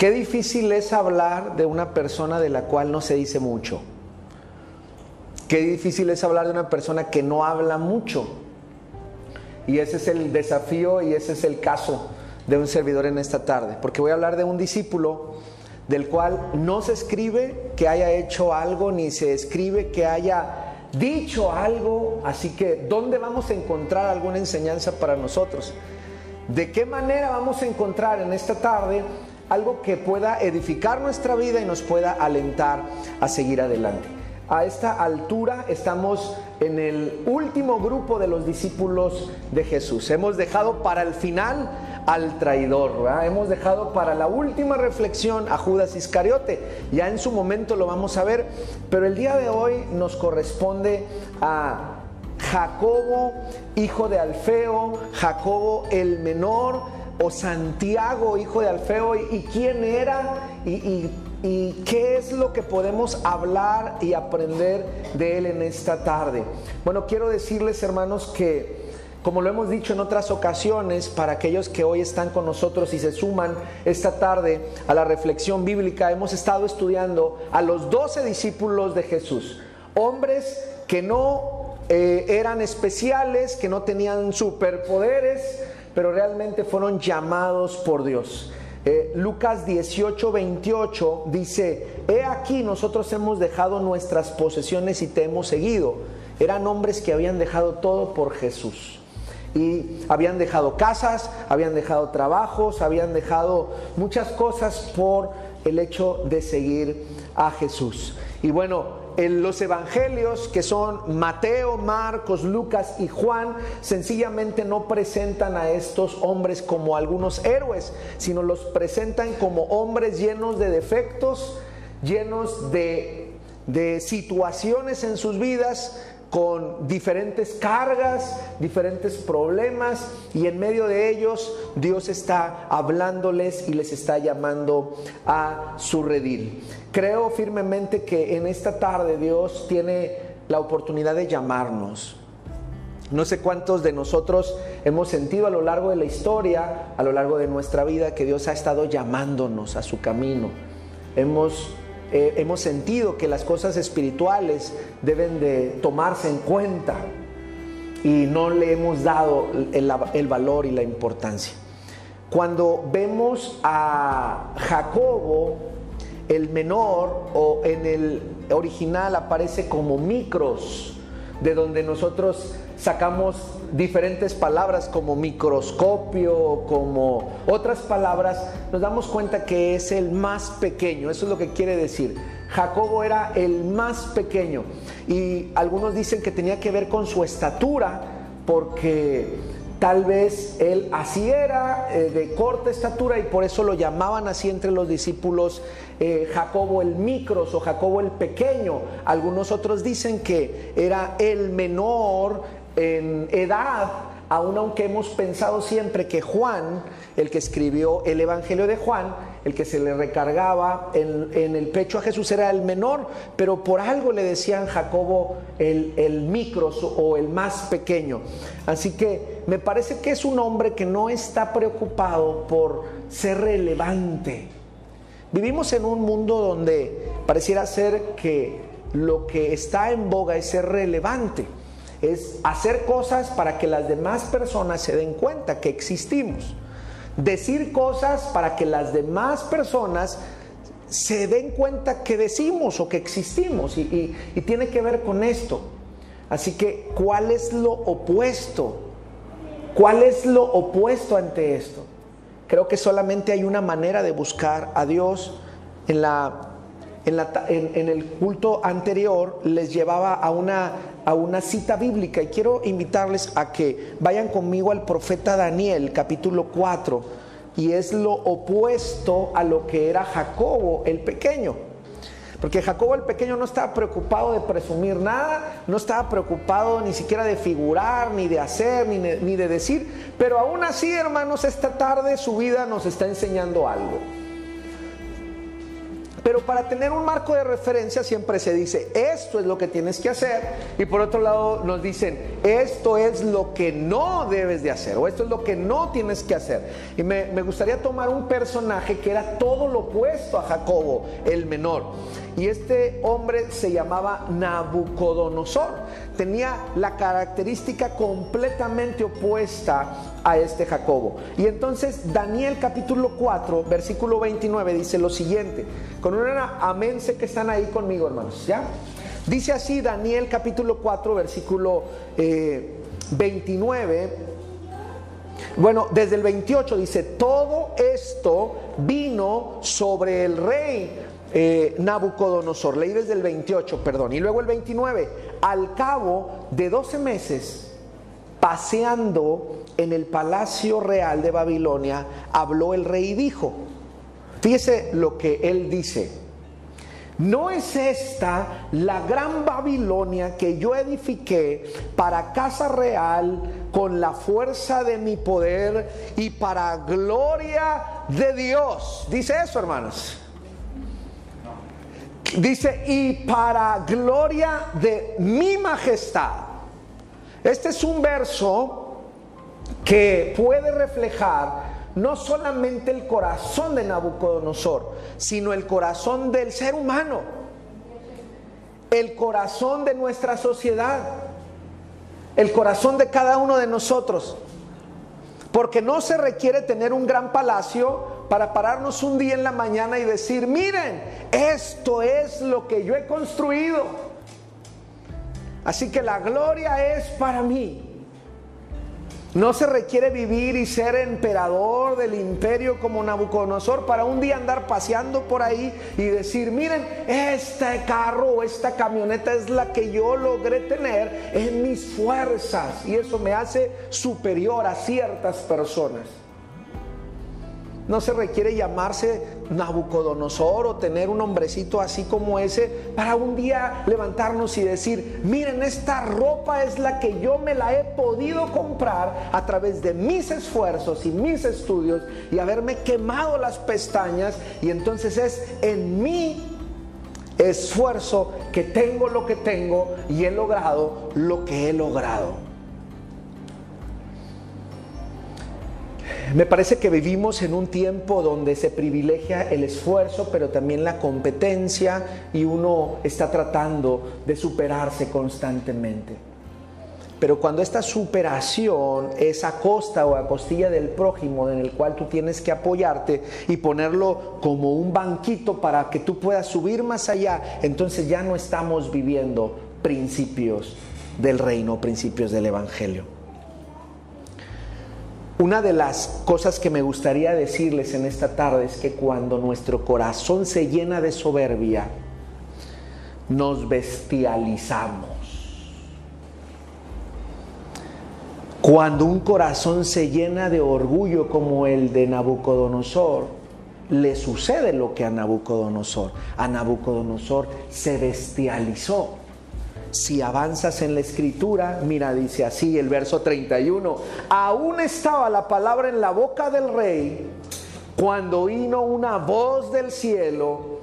Qué difícil es hablar de una persona de la cual no se dice mucho. Qué difícil es hablar de una persona que no habla mucho. Y ese es el desafío y ese es el caso de un servidor en esta tarde. Porque voy a hablar de un discípulo del cual no se escribe que haya hecho algo, ni se escribe que haya dicho algo. Así que, ¿dónde vamos a encontrar alguna enseñanza para nosotros? ¿De qué manera vamos a encontrar en esta tarde algo que pueda edificar nuestra vida y nos pueda alentar a seguir adelante. A esta altura estamos en el último grupo de los discípulos de Jesús. Hemos dejado para el final al traidor, hemos dejado para la última reflexión a Judas Iscariote. Ya en su momento lo vamos a ver, pero el día de hoy nos corresponde a Jacobo, hijo de Alfeo, Jacobo el menor, o Santiago, hijo de Alfeo, y, quién era y, qué es lo que podemos hablar y aprender de él en esta tarde. Bueno, quiero decirles, hermanos, que como lo hemos dicho en otras ocasiones, para aquellos que hoy están con nosotros y se suman esta tarde a la reflexión bíblica, hemos estado estudiando a los doce discípulos de Jesús, hombres que no eh, eran especiales, que no tenían superpoderes, pero realmente fueron llamados por Dios. Eh, Lucas 18, 28 dice, he aquí nosotros hemos dejado nuestras posesiones y te hemos seguido. Eran hombres que habían dejado todo por Jesús. Y habían dejado casas, habían dejado trabajos, habían dejado muchas cosas por el hecho de seguir a Jesús. Y bueno, los evangelios, que son Mateo, Marcos, Lucas y Juan, sencillamente no presentan a estos hombres como algunos héroes, sino los presentan como hombres llenos de defectos, llenos de situaciones en sus vidas con diferentes cargas, diferentes problemas y en medio de ellos Dios está hablándoles y les está llamando a su redil. Creo firmemente que en esta tarde Dios tiene la oportunidad de llamarnos. No sé cuántos de nosotros hemos sentido a lo largo de la historia, a lo largo de nuestra vida, que Dios ha estado llamándonos a su camino. Hemos eh, hemos sentido que las cosas espirituales deben de tomarse en cuenta y no le hemos dado el, el valor y la importancia. Cuando vemos a Jacobo, el menor, o en el original aparece como micros, de donde nosotros sacamos diferentes palabras como microscopio, como otras palabras, nos damos cuenta que es el más pequeño, eso es lo que quiere decir. Jacobo era el más pequeño y algunos dicen que tenía que ver con su estatura porque tal vez él así era eh, de corta estatura y por eso lo llamaban así entre los discípulos eh, Jacobo el micros o Jacobo el pequeño. Algunos otros dicen que era el menor en edad, aun aunque hemos pensado siempre que Juan, el que escribió el Evangelio de Juan, el que se le recargaba en, el pecho a Jesús era el menor, pero por algo le decían Jacobo el, el micros o el más pequeño. Así que me parece que es un hombre que no está preocupado por ser relevante. Vivimos en un mundo donde pareciera ser que lo que está en boga es ser relevante es hacer cosas para que las demás personas se den cuenta que existimos. Decir cosas para que las demás personas se den cuenta que decimos o que existimos y, tiene que ver con esto. Así que, ¿cuál es lo opuesto? ¿Cuál es lo opuesto ante esto? Creo que solamente hay una manera de buscar a Dios en la en, el culto anterior les llevaba a una, a una cita bíblica y quiero invitarles a que vayan conmigo al profeta Daniel capítulo 4 y es lo opuesto a lo que era Jacobo el pequeño. Porque Jacobo el pequeño no estaba preocupado de presumir nada, no estaba preocupado ni siquiera de figurar, ni de hacer, ni ni de decir. Pero aún así, hermanos, esta tarde su vida nos está enseñando algo. Pero para tener un marco de referencia siempre se dice, esto es lo que tienes que hacer, y por otro lado nos dicen, esto es lo que no debes de hacer, o esto es lo que no tienes que hacer. Y me, me gustaría tomar un personaje que era todo lo opuesto a Jacobo, el menor. Y este hombre se llamaba Nabucodonosor. Tenía la característica completamente opuesta a este Jacobo. Y entonces Daniel capítulo 4, versículo 29 dice lo siguiente. Con una amén sé que están ahí conmigo, hermanos. ¿Ya? Dice así Daniel capítulo 4, versículo 29. Eh, bueno, desde el 28 dice, todo esto vino sobre el rey eh, Nabucodonosor. Leí desde el 28, perdón. Y luego el 29. Al cabo de 12 meses, paseando en el palacio real de Babilonia, habló el rey y dijo, fíjese lo que él dice. ¿No es esta la gran Babilonia que yo edifiqué para casa real con la fuerza de mi poder y para gloria de Dios? Dice eso, hermanos. Dice, y para gloria de mi majestad. Este es un verso que puede reflejar no solamente el corazón de Nabucodonosor, sino el corazón del ser humano, el corazón de nuestra sociedad, el corazón de cada uno de nosotros. Porque no se requiere tener un gran palacio para pararnos un día en la mañana y decir, miren, esto es lo que yo he construido. Así que la gloria es para mí. No se requiere vivir y ser emperador del imperio como Nabucodonosor para un día andar paseando por ahí y decir, miren, este carro o esta camioneta es la que yo logré tener en mis fuerzas y eso me hace superior a ciertas personas. No se requiere llamarse Nabucodonosor o tener un hombrecito así como ese para un día levantarnos y decir, miren, esta ropa es la que yo me la he podido comprar a través de mis esfuerzos y mis estudios y haberme quemado las pestañas y entonces es en mi esfuerzo que tengo lo que tengo y he logrado lo que he logrado. Me parece que vivimos en un tiempo donde se privilegia el esfuerzo, pero también la competencia y uno está tratando de superarse constantemente. Pero cuando esta superación es a costa o a costilla del prójimo en el cual tú tienes que apoyarte y ponerlo como un banquito para que tú puedas subir más allá, entonces ya no estamos viviendo principios del reino, principios del Evangelio. Una de las cosas que me gustaría decirles en esta tarde es que cuando nuestro corazón se llena de soberbia, nos bestializamos. Cuando un corazón se llena de orgullo como el de Nabucodonosor, le sucede lo que a Nabucodonosor. A Nabucodonosor se bestializó. Si avanzas en la escritura, mira, dice así el verso 31, aún estaba la palabra en la boca del rey cuando vino una voz del cielo,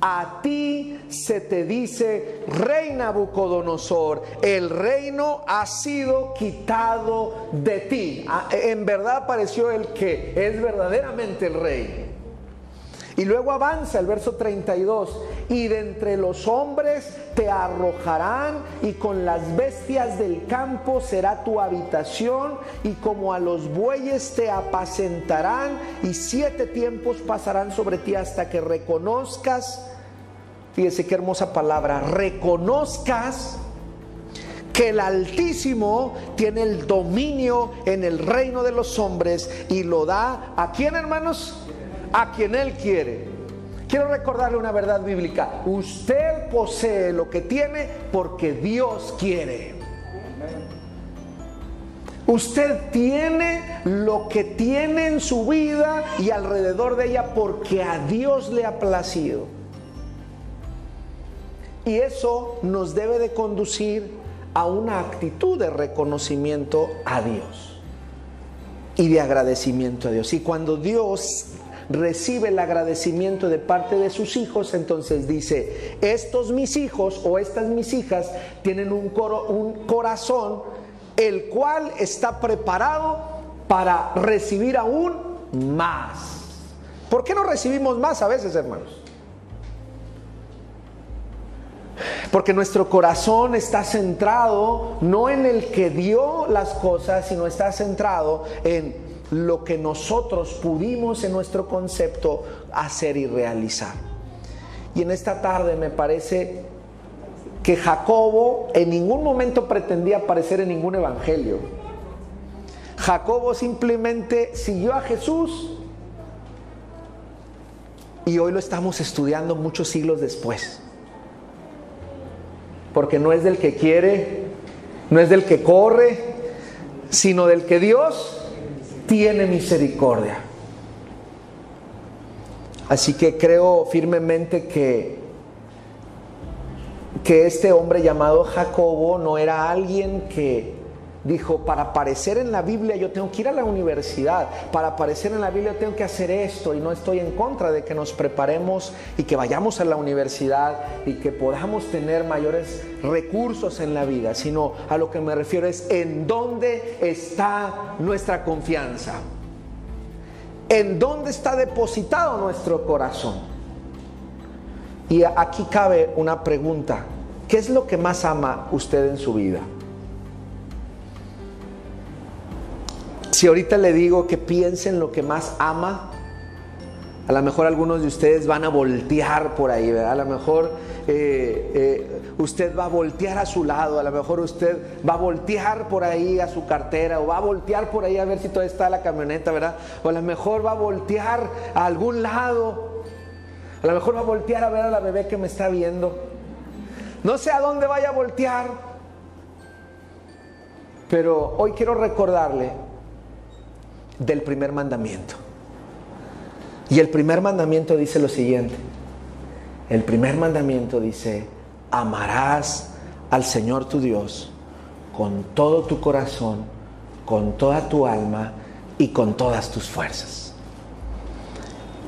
a ti se te dice, rey Nabucodonosor, el reino ha sido quitado de ti. Ah, en verdad apareció el que es verdaderamente el rey. Y luego avanza el verso 32, y de entre los hombres te arrojarán y con las bestias del campo será tu habitación y como a los bueyes te apacentarán y siete tiempos pasarán sobre ti hasta que reconozcas, fíjese qué hermosa palabra, reconozcas que el Altísimo tiene el dominio en el reino de los hombres y lo da a quién hermanos? A quien Él quiere. Quiero recordarle una verdad bíblica. Usted posee lo que tiene porque Dios quiere. Usted tiene lo que tiene en su vida y alrededor de ella porque a Dios le ha placido. Y eso nos debe de conducir a una actitud de reconocimiento a Dios y de agradecimiento a Dios. Y cuando Dios recibe el agradecimiento de parte de sus hijos, entonces dice, estos mis hijos o estas mis hijas tienen un, un corazón el cual está preparado para recibir aún más. ¿Por qué no recibimos más a veces, hermanos? Porque nuestro corazón está centrado no en el que dio las cosas, sino está centrado en lo que nosotros pudimos en nuestro concepto hacer y realizar. Y en esta tarde me parece que Jacobo en ningún momento pretendía aparecer en ningún evangelio. Jacobo simplemente siguió a Jesús y hoy lo estamos estudiando muchos siglos después. Porque no es del que quiere, no es del que corre, sino del que Dios tiene misericordia. Así que creo firmemente que que este hombre llamado Jacobo no era alguien que dijo, para aparecer en la Biblia yo tengo que ir a la universidad, para aparecer en la Biblia tengo que hacer esto y no estoy en contra de que nos preparemos y que vayamos a la universidad y que podamos tener mayores recursos en la vida, sino a lo que me refiero es en dónde está nuestra confianza, en dónde está depositado nuestro corazón. Y aquí cabe una pregunta. ¿Qué es lo que más ama usted en su vida? Si ahorita le digo que piense en lo que más ama, a lo mejor algunos de ustedes van a voltear por ahí, ¿verdad? A lo mejor eh, eh, usted va a voltear a su lado, a lo mejor usted va a voltear por ahí a su cartera o va a voltear por ahí a ver si todavía está la camioneta, ¿verdad? O a lo mejor va a voltear a algún lado a lo mejor va a voltear a ver a la bebé que me está viendo. No sé a dónde vaya a voltear. Pero hoy quiero recordarle del primer mandamiento. Y el primer mandamiento dice lo siguiente. El primer mandamiento dice, amarás al Señor tu Dios con todo tu corazón, con toda tu alma y con todas tus fuerzas.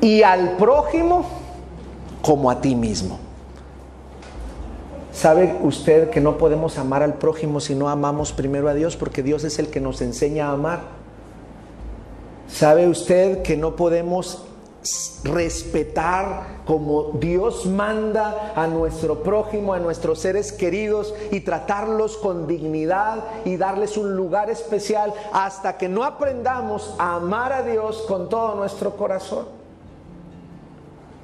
Y al prójimo como a ti mismo. ¿Sabe usted que no podemos amar al prójimo si no amamos primero a Dios? Porque Dios es el que nos enseña a amar. ¿Sabe usted que no podemos respetar como Dios manda a nuestro prójimo, a nuestros seres queridos y tratarlos con dignidad y darles un lugar especial hasta que no aprendamos a amar a Dios con todo nuestro corazón?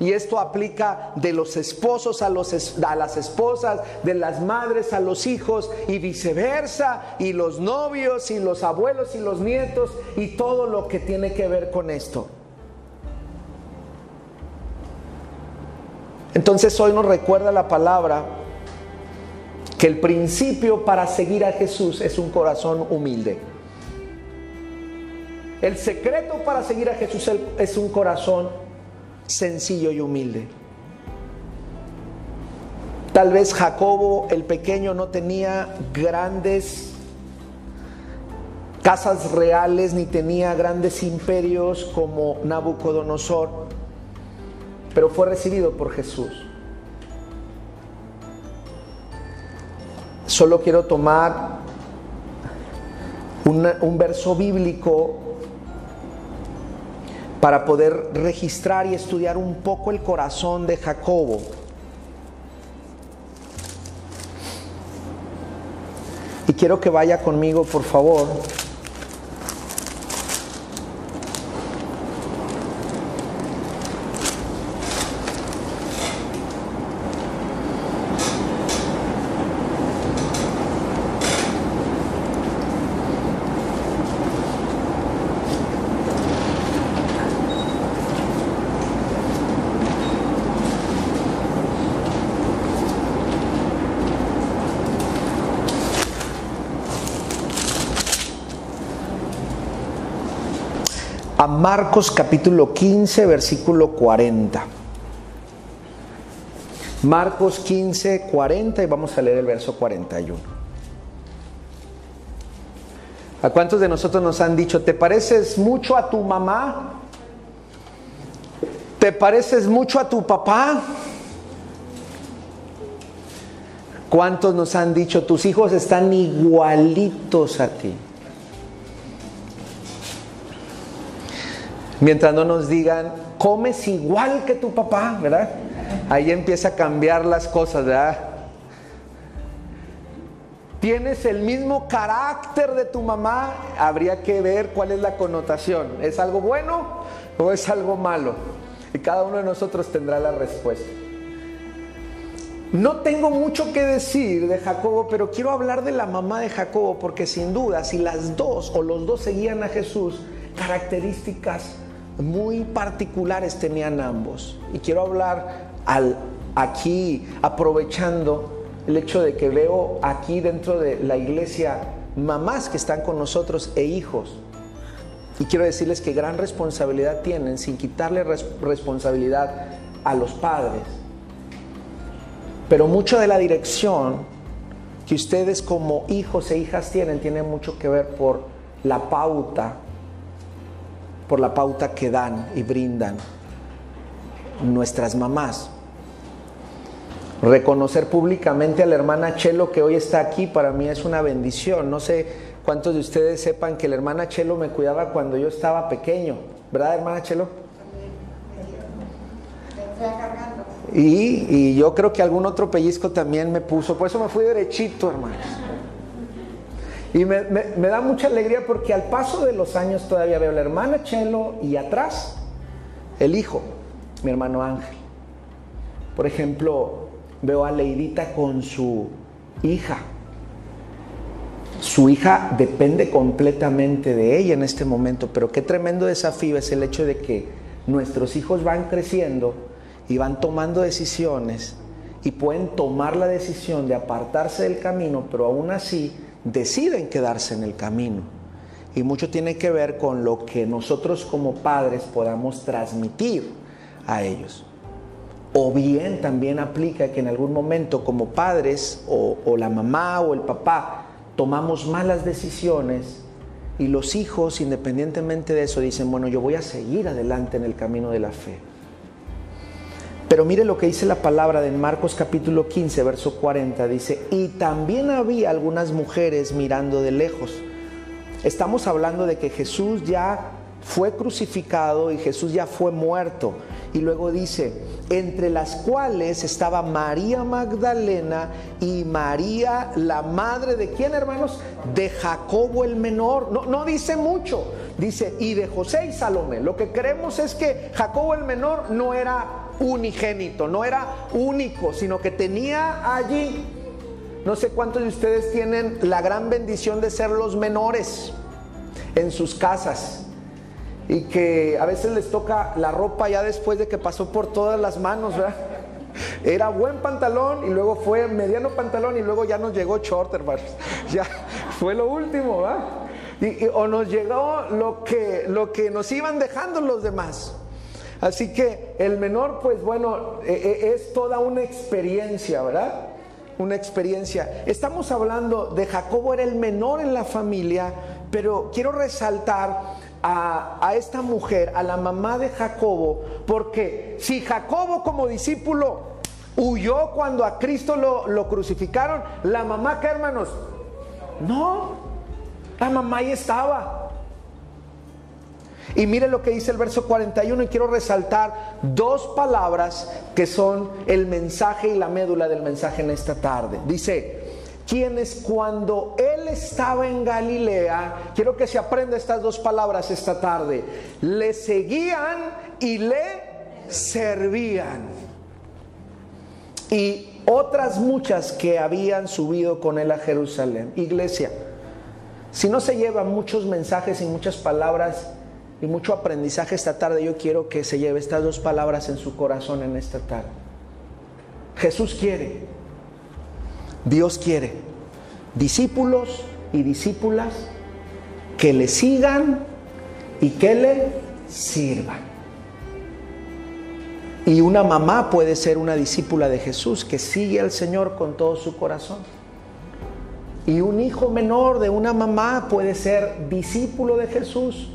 Y esto aplica de los esposos a, los, a las esposas, de las madres a los hijos y viceversa, y los novios y los abuelos y los nietos y todo lo que tiene que ver con esto. Entonces hoy nos recuerda la palabra que el principio para seguir a Jesús es un corazón humilde. El secreto para seguir a Jesús es un corazón sencillo y humilde. Tal vez Jacobo el pequeño no tenía grandes casas reales ni tenía grandes imperios como Nabucodonosor, pero fue recibido por Jesús. Solo quiero tomar un verso bíblico para poder registrar y estudiar un poco el corazón de Jacobo. Y quiero que vaya conmigo, por favor, a Marcos capítulo 15, versículo 40. Marcos 15, 40 y vamos a leer el verso 41. ¿A cuántos de nosotros nos han dicho, te pareces mucho a tu mamá? ¿Te pareces mucho a tu papá? ¿Cuántos nos han dicho, tus hijos están igualitos a ti? Mientras no nos digan, comes igual que tu papá, ¿verdad? Ahí empieza a cambiar las cosas, ¿verdad? Tienes el mismo carácter de tu mamá, habría que ver cuál es la connotación. ¿Es algo bueno o es algo malo? Y cada uno de nosotros tendrá la respuesta. No tengo mucho que decir de Jacobo, pero quiero hablar de la mamá de Jacobo, porque sin duda, si las dos o los dos seguían a Jesús, características muy particulares tenían ambos. Y quiero hablar al, aquí, aprovechando el hecho de que veo aquí dentro de la iglesia mamás que están con nosotros e hijos. Y quiero decirles que gran responsabilidad tienen sin quitarle responsabilidad a los padres. Pero mucho de la dirección que ustedes como hijos e hijas tienen tiene mucho que ver por la pauta por la pauta que dan y brindan nuestras mamás. Reconocer públicamente a la hermana Chelo que hoy está aquí para mí es una bendición. No sé cuántos de ustedes sepan que la hermana Chelo me cuidaba cuando yo estaba pequeño, ¿verdad hermana Chelo? Y, y yo creo que algún otro pellizco también me puso, por eso me fui derechito, hermanos. Y me, da mucha alegría porque al paso de los años todavía veo a la hermana Chelo y atrás el hijo, mi hermano Ángel. Por ejemplo, veo a Leidita con su hija. Su hija depende completamente de ella en este momento, pero qué tremendo desafío es el hecho de que nuestros hijos van creciendo y van tomando decisiones y pueden tomar la decisión de apartarse del camino, pero aún así deciden quedarse en el camino. Y mucho tiene que ver con lo que nosotros como padres podamos transmitir a ellos. O bien también aplica que en algún momento como padres o, o la mamá o el papá tomamos malas decisiones y los hijos, independientemente de eso, dicen, bueno, yo voy a seguir adelante en el camino de la fe. Pero mire lo que dice la palabra de Marcos capítulo 15, verso 40. Dice, y también había algunas mujeres mirando de lejos. Estamos hablando de que Jesús ya fue crucificado y Jesús ya fue muerto. Y luego dice, entre las cuales estaba María Magdalena y María, la madre de quién, hermanos? De Jacobo el menor. No, no dice mucho. Dice, y de José y Salomé. Lo que creemos es que Jacobo el menor no era unigénito, no era único, sino que tenía allí, no sé cuántos de ustedes tienen la gran bendición de ser los menores en sus casas y que a veces les toca la ropa ya después de que pasó por todas las manos, ¿verdad? Era buen pantalón y luego fue mediano pantalón y luego ya nos llegó short. Ya fue lo último, ¿verdad? Y, o nos llegó lo que, lo que nos iban dejando los demás. Así que el menor, pues bueno, e, e, es toda una experiencia, ¿verdad? Una experiencia. Estamos hablando de Jacobo, era el menor en la familia, pero quiero resaltar a, esta mujer, a la mamá de Jacobo, porque si Jacobo como discípulo huyó cuando a Cristo lo, lo crucificaron, la mamá, ¿qué hermanos? No, la mamá ahí estaba. Y mire lo que dice el verso 41 y quiero resaltar dos palabras que son el mensaje y la médula del mensaje en esta tarde. Dice, quienes cuando él estaba en Galilea, quiero que se aprenda estas dos palabras esta tarde, le seguían y le servían. Y otras muchas que habían subido con él a Jerusalén. Iglesia, si no se llevan muchos mensajes y muchas palabras y mucho aprendizaje esta tarde, yo quiero que se lleve estas dos palabras en su corazón en esta tarde. Jesús quiere, Dios quiere, discípulos y discípulas que le sigan y que le sirvan. Y una mamá puede ser una discípula de Jesús que sigue al Señor con todo su corazón. Y un hijo menor de una mamá puede ser discípulo de Jesús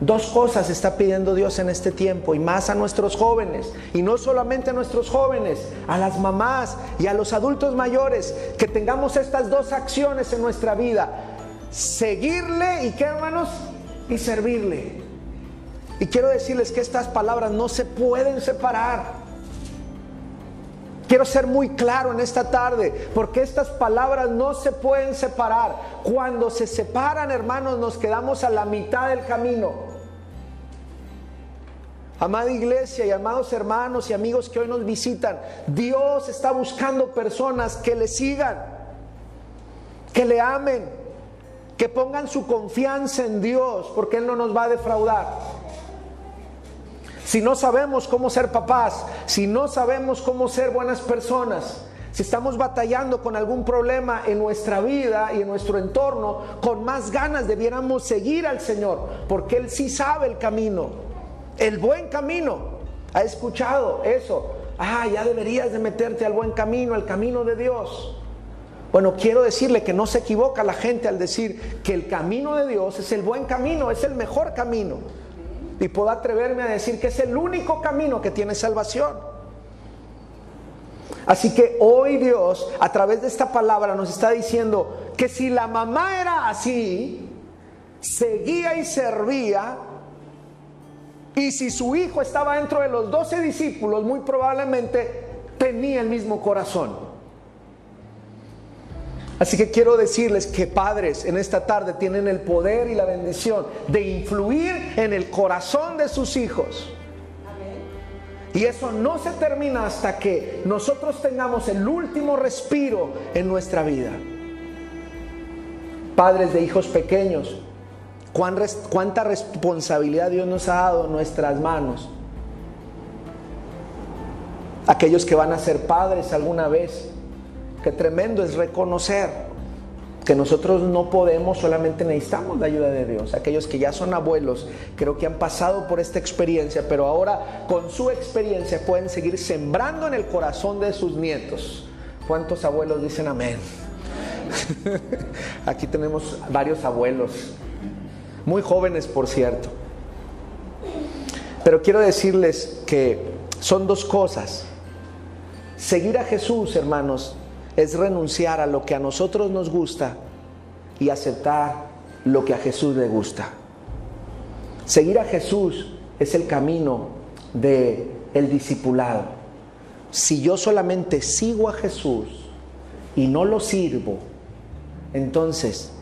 Dos cosas está pidiendo Dios en este tiempo y más a nuestros jóvenes. Y no solamente a nuestros jóvenes, a las mamás y a los adultos mayores, que tengamos estas dos acciones en nuestra vida. Seguirle y qué hermanos? Y servirle. Y quiero decirles que estas palabras no se pueden separar. Quiero ser muy claro en esta tarde, porque estas palabras no se pueden separar. Cuando se separan, hermanos, nos quedamos a la mitad del camino. Amada iglesia y amados hermanos y amigos que hoy nos visitan, Dios está buscando personas que le sigan, que le amen, que pongan su confianza en Dios, porque Él no nos va a defraudar. Si no sabemos cómo ser papás, si no sabemos cómo ser buenas personas, si estamos batallando con algún problema en nuestra vida y en nuestro entorno, con más ganas debiéramos seguir al Señor, porque Él sí sabe el camino el buen camino. ¿Ha escuchado eso? Ah, ya deberías de meterte al buen camino, al camino de Dios. Bueno, quiero decirle que no se equivoca la gente al decir que el camino de Dios es el buen camino, es el mejor camino. Y puedo atreverme a decir que es el único camino que tiene salvación. Así que hoy Dios, a través de esta palabra, nos está diciendo que si la mamá era así, seguía y servía, y si su hijo estaba dentro de los doce discípulos, muy probablemente tenía el mismo corazón. Así que quiero decirles que padres en esta tarde tienen el poder y la bendición de influir en el corazón de sus hijos. Y eso no se termina hasta que nosotros tengamos el último respiro en nuestra vida. Padres de hijos pequeños, cuánta responsabilidad Dios nos ha dado en nuestras manos. Aquellos que van a ser padres alguna vez, qué tremendo es reconocer que nosotros no podemos, solamente necesitamos la ayuda de Dios. Aquellos que ya son abuelos, creo que han pasado por esta experiencia, pero ahora con su experiencia pueden seguir sembrando en el corazón de sus nietos. ¿Cuántos abuelos dicen amén? Aquí tenemos varios abuelos. Muy jóvenes, por cierto. Pero quiero decirles que son dos cosas. Seguir a Jesús, hermanos, es renunciar a lo que a nosotros nos gusta y aceptar lo que a Jesús le gusta. Seguir a Jesús es el camino de el discipulado. Si yo solamente sigo a Jesús y no lo sirvo, entonces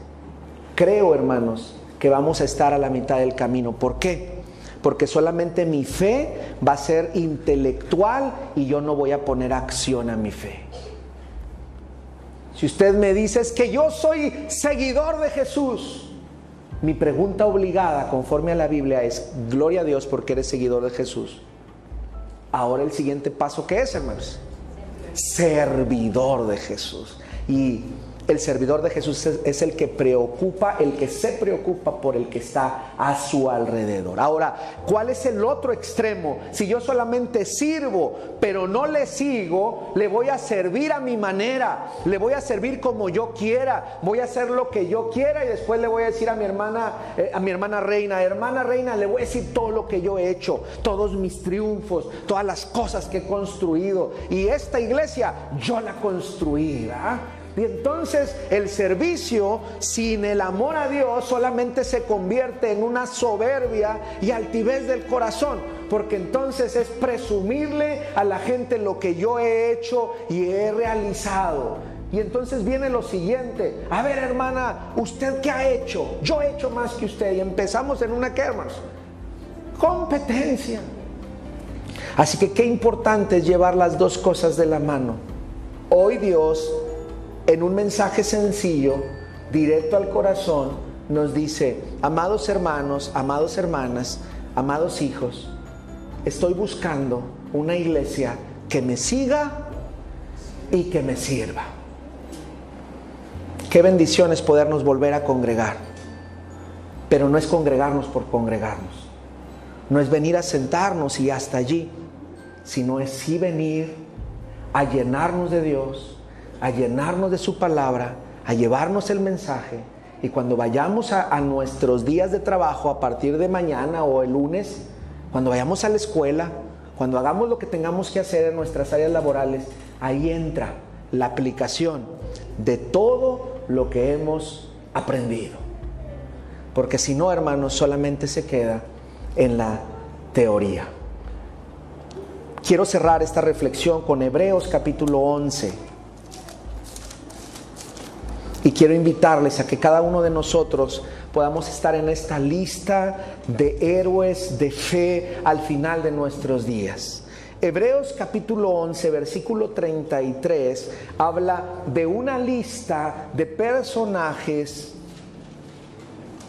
creo, hermanos, que vamos a estar a la mitad del camino. ¿Por qué? Porque solamente mi fe va a ser intelectual y yo no voy a poner acción a mi fe. Si usted me dice es que yo soy seguidor de Jesús, mi pregunta obligada conforme a la Biblia es, gloria a Dios porque eres seguidor de Jesús. Ahora el siguiente paso, ¿qué es, hermanos? Servidor de Jesús. Y el servidor de Jesús es, el que preocupa, el que se preocupa por el que está a su alrededor. Ahora, ¿cuál es el otro extremo? Si yo solamente sirvo, pero no le sigo, le voy a servir a mi manera, le voy a servir como yo quiera, voy a hacer lo que yo quiera y después le voy a decir a mi hermana, eh, a mi hermana reina, hermana reina, le voy a decir todo lo que yo he hecho, todos mis triunfos, todas las cosas que he construido. Y esta iglesia yo la construí, y entonces el servicio sin el amor a Dios solamente se convierte en una soberbia y altivez del corazón, porque entonces es presumirle a la gente lo que yo he hecho y he realizado. Y entonces viene lo siguiente, a ver hermana, ¿usted qué ha hecho? Yo he hecho más que usted y empezamos en una que competencia. Así que qué importante es llevar las dos cosas de la mano. Hoy Dios en un mensaje sencillo, directo al corazón, nos dice, amados hermanos, amados hermanas, amados hijos, estoy buscando una iglesia que me siga y que me sirva. Qué bendición es podernos volver a congregar, pero no es congregarnos por congregarnos, no es venir a sentarnos y hasta allí, sino es sí venir a llenarnos de Dios, a llenarnos de su palabra, a llevarnos el mensaje Y cuando vayamos a, nuestros días de trabajo a partir de mañana o el lunes, cuando vayamos a la escuela, cuando hagamos lo que tengamos que hacer en nuestras áreas laborales, ahí entra la aplicación de todo lo que hemos aprendido. Porque si no, hermanos, solamente se queda en la teoría. Quiero cerrar esta reflexión con Hebreos capítulo 11. Y quiero invitarles a que cada uno de nosotros podamos estar en esta lista de héroes de fe al final de nuestros días. Hebreos capítulo 11, versículo 33, habla de una lista de personajes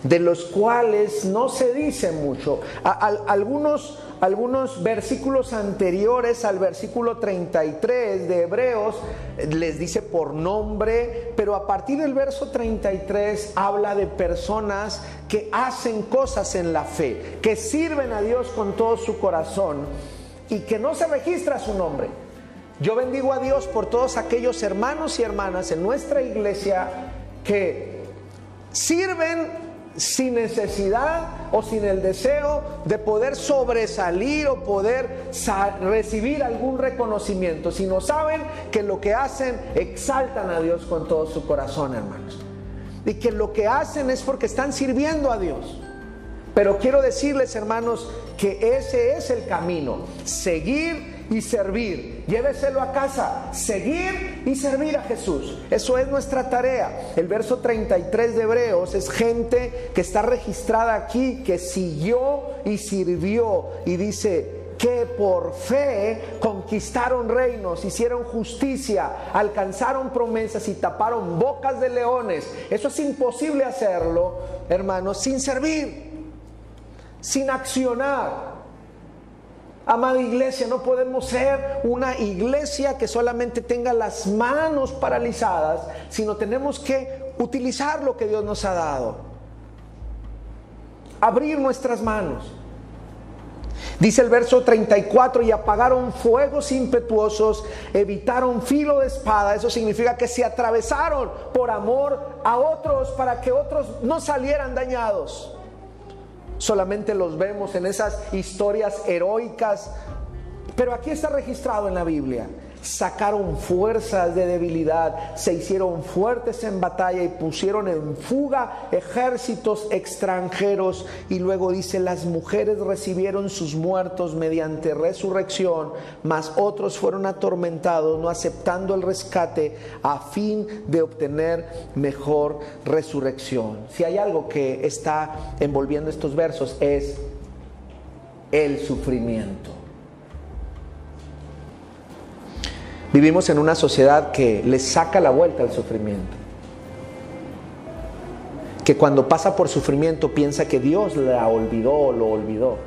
de los cuales no se dice mucho. algunos, algunos versículos anteriores al versículo 33 de Hebreos les dice por nombre, pero a partir del verso 33 habla de personas que hacen cosas en la fe, que sirven a Dios con todo su corazón y que no se registra su nombre. Yo bendigo a Dios por todos aquellos hermanos y hermanas en nuestra iglesia que sirven sin necesidad o sin el deseo de poder sobresalir o poder recibir algún reconocimiento, sino saben que lo que hacen exaltan a Dios con todo su corazón, hermanos. Y que lo que hacen es porque están sirviendo a Dios. Pero quiero decirles, hermanos, que ese es el camino. Seguir y servir. Lléveselo a casa. Seguir y servir a Jesús. Eso es nuestra tarea. El verso 33 de Hebreos es gente que está registrada aquí, que siguió y sirvió. Y dice, que por fe conquistaron reinos, hicieron justicia, alcanzaron promesas y taparon bocas de leones. Eso es imposible hacerlo, hermanos, sin servir sin accionar. Amada iglesia, no podemos ser una iglesia que solamente tenga las manos paralizadas, sino tenemos que utilizar lo que Dios nos ha dado. Abrir nuestras manos. Dice el verso 34, y apagaron fuegos impetuosos, evitaron filo de espada. Eso significa que se atravesaron por amor a otros para que otros no salieran dañados solamente los vemos en esas historias heroicas, pero aquí está registrado en la Biblia. Sacaron fuerzas de debilidad, se hicieron fuertes en batalla y pusieron en fuga ejércitos extranjeros. Y luego dice, las mujeres recibieron sus muertos mediante resurrección, mas otros fueron atormentados, no aceptando el rescate a fin de obtener mejor resurrección. Si hay algo que está envolviendo estos versos es el sufrimiento. Vivimos en una sociedad que le saca la vuelta al sufrimiento. Que cuando pasa por sufrimiento piensa que Dios la olvidó o lo olvidó.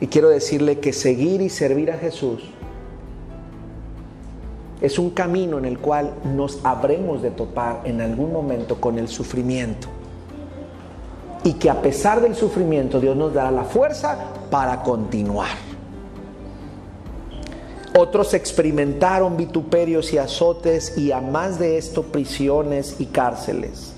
Y quiero decirle que seguir y servir a Jesús es un camino en el cual nos habremos de topar en algún momento con el sufrimiento. Y que a pesar del sufrimiento Dios nos dará la fuerza para continuar. Otros experimentaron vituperios y azotes y a más de esto prisiones y cárceles.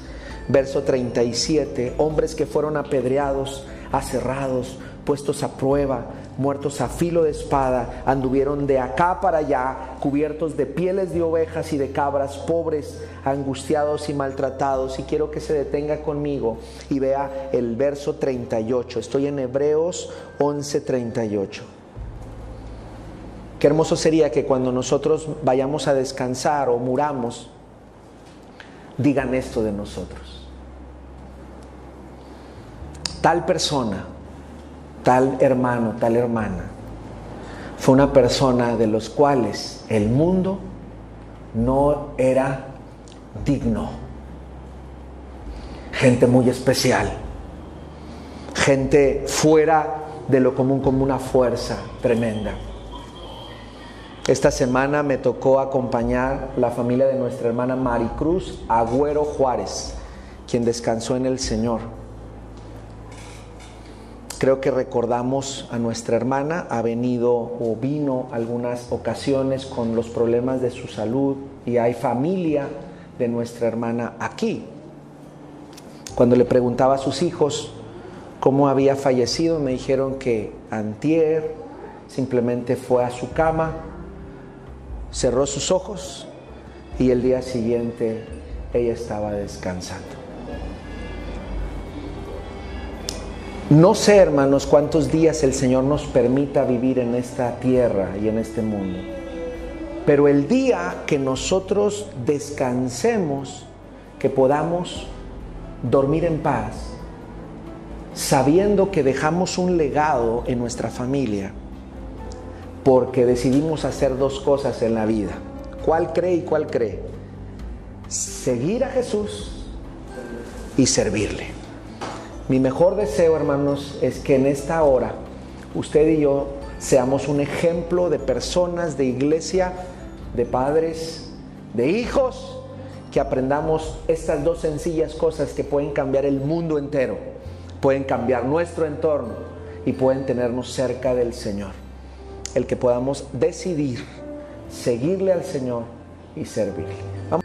Verso 37, hombres que fueron apedreados, aserrados, puestos a prueba, muertos a filo de espada, anduvieron de acá para allá, cubiertos de pieles de ovejas y de cabras, pobres, angustiados y maltratados. Y quiero que se detenga conmigo y vea el verso 38. Estoy en Hebreos 11:38. Qué hermoso sería que cuando nosotros vayamos a descansar o muramos, digan esto de nosotros. Tal persona, tal hermano, tal hermana, fue una persona de los cuales el mundo no era digno. Gente muy especial, gente fuera de lo común como una fuerza tremenda. Esta semana me tocó acompañar la familia de nuestra hermana Maricruz Agüero Juárez, quien descansó en el Señor. Creo que recordamos a nuestra hermana, ha venido o vino algunas ocasiones con los problemas de su salud y hay familia de nuestra hermana aquí. Cuando le preguntaba a sus hijos cómo había fallecido, me dijeron que antier simplemente fue a su cama, cerró sus ojos y el día siguiente ella estaba descansando. No sé, hermanos, cuántos días el Señor nos permita vivir en esta tierra y en este mundo. Pero el día que nosotros descansemos, que podamos dormir en paz, sabiendo que dejamos un legado en nuestra familia, porque decidimos hacer dos cosas en la vida. ¿Cuál cree y cuál cree? Seguir a Jesús y servirle. Mi mejor deseo, hermanos, es que en esta hora usted y yo seamos un ejemplo de personas, de iglesia, de padres, de hijos, que aprendamos estas dos sencillas cosas que pueden cambiar el mundo entero, pueden cambiar nuestro entorno y pueden tenernos cerca del Señor. El que podamos decidir seguirle al Señor y servirle.